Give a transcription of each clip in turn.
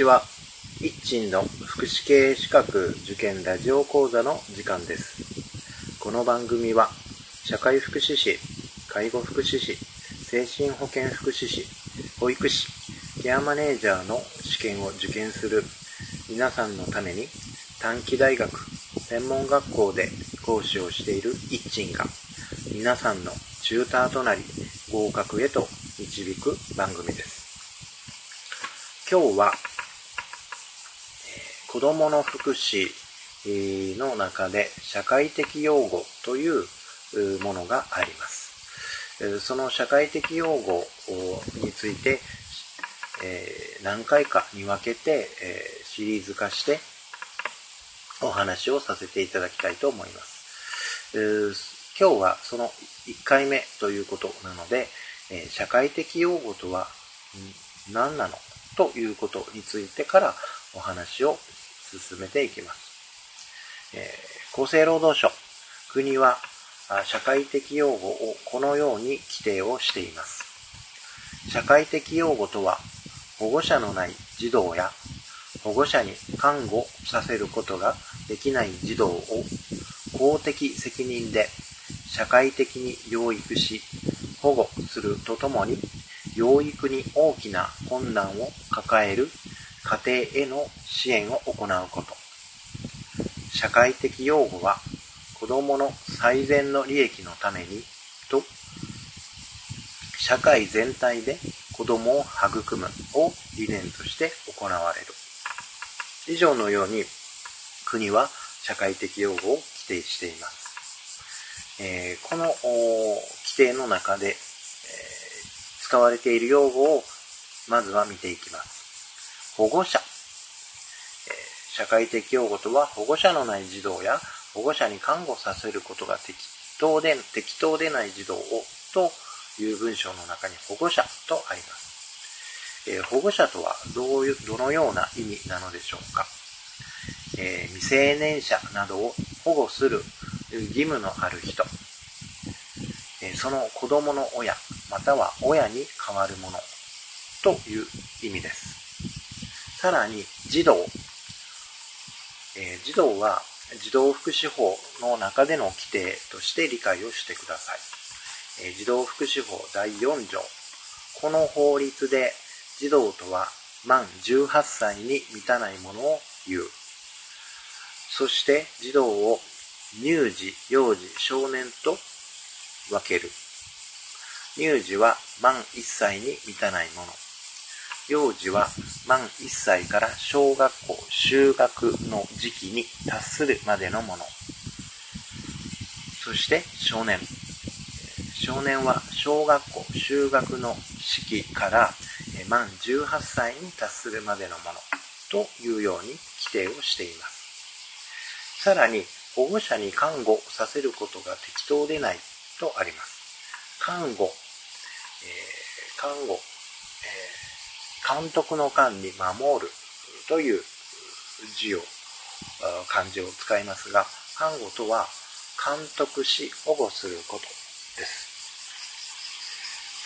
こんにちは。一鎮の福祉系資格受験ラジオ講座の時間です。この番組は、社会福祉士、介護福祉士、精神保健福祉士、保育士、ケアマネージャーの試験を受験する皆さんのために、短期大学、専門学校で講師をしている一鎮が、皆さんのチューターとなり、合格へと導く番組です。今日は、えー子供の福祉の中で社会的養護というものがあります。その社会的養護について、え何回かに分けて、えシリーズ化してお話をさせていただきたいと思います。今日はその1回目ということなので、え社会的養護とは何なの？ということについてからお話を進めていきます。えー厚生労働省、国はあ社会的養護をこのように規定をしています。社会的養護とは、保護者のない児童や保護者に看護させることができない児童を公的責任で社会的に養育し保護するとともに養育に大きな困難を抱える家庭への支援を行うこと。社会的養護は子どもの最善の利益のためにと社会全体で子どもを育むを理念として行われる。以上のように国は社会的養護を規定しています、えーこの規定の中で、えー使われている用語をまずは見ていきます。保護者、え社会的養護とは保護者のない児童や保護者に看護させることが適当で適当でない児童をという文章の中に保護者とあります、えー保護者とはどういうどのような意味なのでしょうか、えー未成年者などを保護する義務のある人、えーその子供の親または親に代わるもの。という意味です。さらに児童、えー児童は児童福祉法の中での規定として理解をしてください、えー児童福祉法第4条この法律で児童とは満18歳に満たないものを言うそして児童を乳児、幼児、少年と分ける。乳児は満1歳に満たないもの。幼児は満1歳から小学校就学の時期に達するまでのもの。そして少年。少年は小学校就学の式から満18歳に達するまでのものというように規定をしています。さらに保護者に看護させることが適当でないとあります。看護、えー看護、えー監督の間に守るという字を、漢字を使いますが、看護とは監督し保護することです。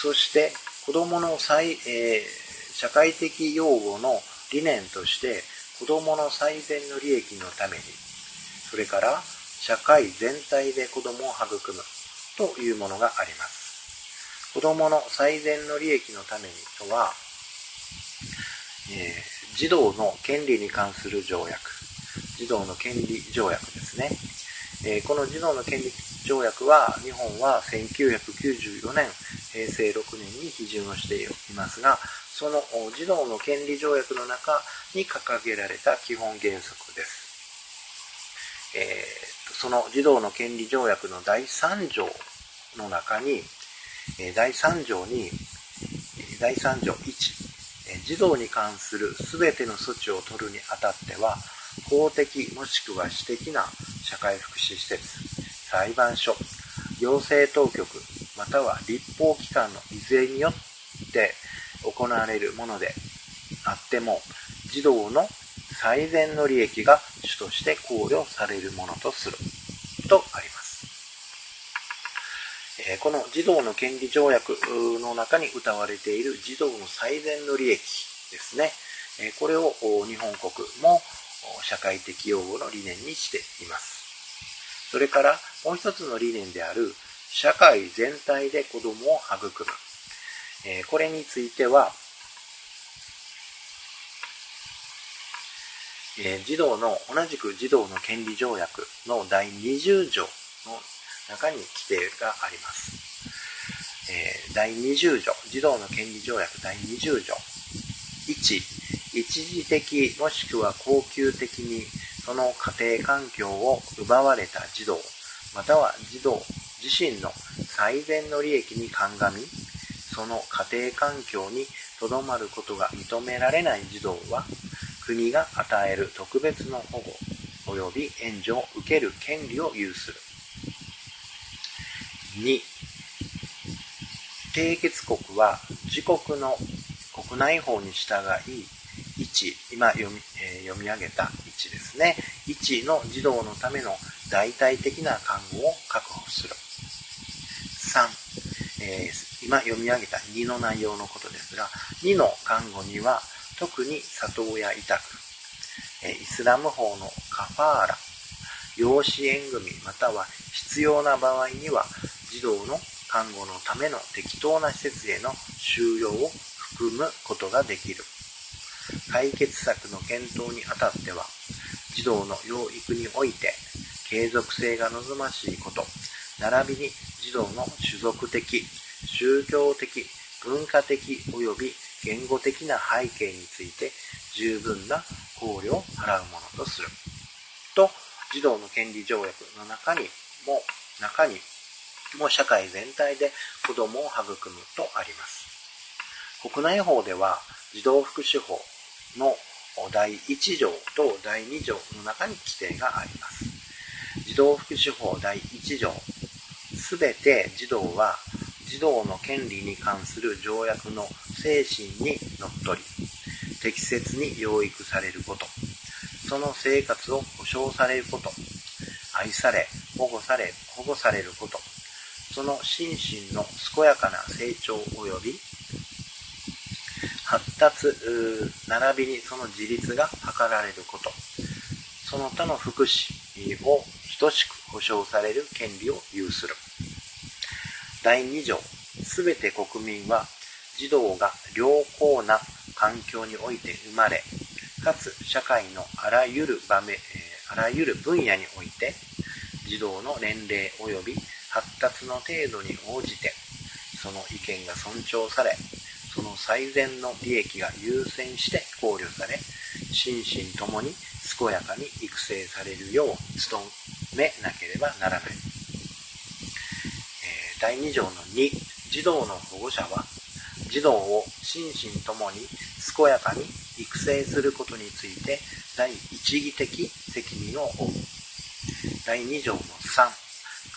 そして子供の最、えー社会的養護の理念として子供の最善の利益のためにそれから社会全体で子供を育むというものがあります。子供の最善の利益のためにとは、えー児童の権利に関する条約、児童の権利条約ですね。えーこの児童の権利条約は日本は1994年、平成6年に批准をしていますが、その児童の権利条約の中に掲げられた基本原則です。えーその児童の権利条約の第3条の中に、第3条に、第3条1、児童に関する全ての措置を取るにあたっては、公的もしくは私的な社会福祉施設、裁判所、行政当局、または立法機関のいずれによって行われるものであっても、児童の最善の利益が主として考慮されるものとするとあります。この児童の権利条約の中に謳われている児童の最善の利益ですね。これを日本国も社会的養護の理念にしています。それからもう一つの理念である社会全体で子供を育む。これについては、児童の、同じく児童の権利条約の第20条中に規定があります。え第20条、児童の権利条約第20条。1、一時的もしくは恒久的にその家庭環境を奪われた児童、または児童自身の最善の利益に鑑み、その家庭環境にとどまることが認められない児童は、国が与える特別の保護及び援助を受ける権利を有する。2、締結国は自国の国内法に従い、1、今読み,、えー、読み上げた1ですね。1の児童のための代替的な看護を確保する。3、えー、今読み上げた2の内容のことですが、2の看護には特に里親委託、えイスラム法のカファーラ、養子縁組または必要な場合には児童の看護のための適当な施設への収容を含むことができる。解決策の検討にあたっては、児童の養育において継続性が望ましいこと、並びに児童の種族的、宗教的、文化的及び言語的な背景について十分な考慮を払うものとする。と、児童の権利条約の中にも、中にも社会全体で子供を育むとあります。国内法では児童福祉法の第1条と第2条の中に規定があります。児童福祉法第1条。すべて児童は児童の権利に関する条約の精神にのっとり、適切に養育されること、その生活を保障されること、愛され、保護され、保護されること、その心身の健やかな成長及び発達、並びにその自立が図られること、その他の福祉を等しく保障される権利を有する。第2条、すべて国民は児童が良好な環境において生まれ、かつ社会のあらゆる場面、あらゆる分野において、児童の年齢及び発達の程度に応じて、その意見が尊重され、その最善の利益が優先して考慮され、心身ともに健やかに育成されるよう努めなければならない。えー、第2条の2、児童の保護者は、児童を心身ともに健やかに育成することについて第一義的責任を負う。第2条の3、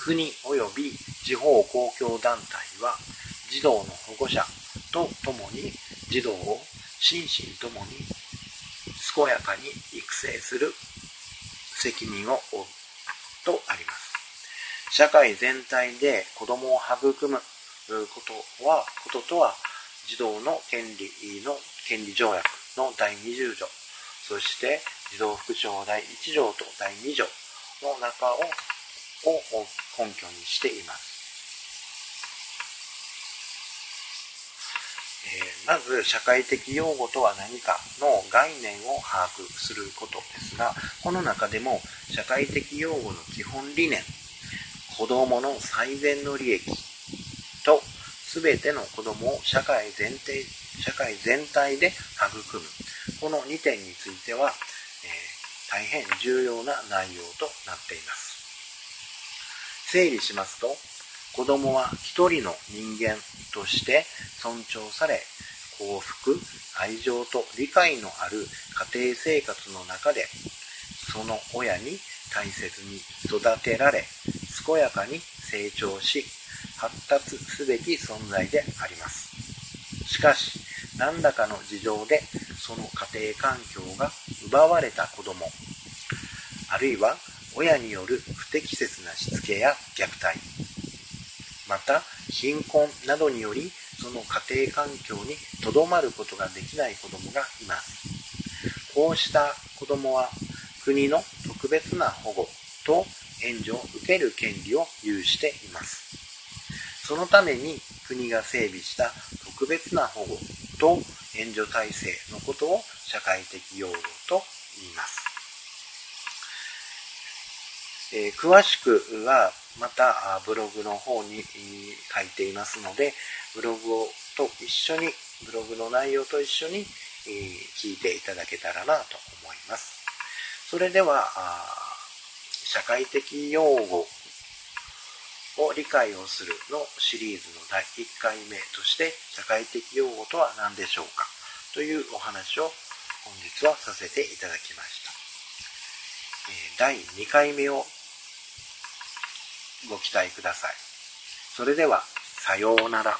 国及び地方公共団体は児童の保護者と共に児童を心身ともに健やかに育成する責任を負うとあります。社会全体で子供を育むことは、こととは、児童の権利の権利条約の第20条、そして児童福祉法第1条と第2条の中を根拠にしています。えまず社会的用語とは何かの概念を把握することですがこの中でも社会的用語の基本理念子どもの最善の利益と全ての子どもを社会全体社会全体で育むこの2点については、えー、大変重要な内容となっています整理しますと子供は一人の人間として尊重され、幸福、愛情と理解のある家庭生活の中で、その親に大切に育てられ、健やかに成長し、発達すべき存在であります。しかし、何らかの事情でその家庭環境が奪われた子供、あるいは親による適切なしつけや虐待、また貧困などによりその家庭環境にとどまることができない子どもがいますこうした子供は国の特別な保護と援助を受ける権利を有しています。そのために国が整備した特別な保護と援助体制のことを社会的養護と言います。えー、詳しくはまたブログの方に書いていますので、ブログをと一緒に、ブログの内容と一緒に聞いていただけたらなと思います。それでは、社会的用語を理解をするのシリーズの第1回目として社会的用語とは何でしょうか？というお話を本日はさせていただきました。第2回目をご期待ください。それでは、さようなら。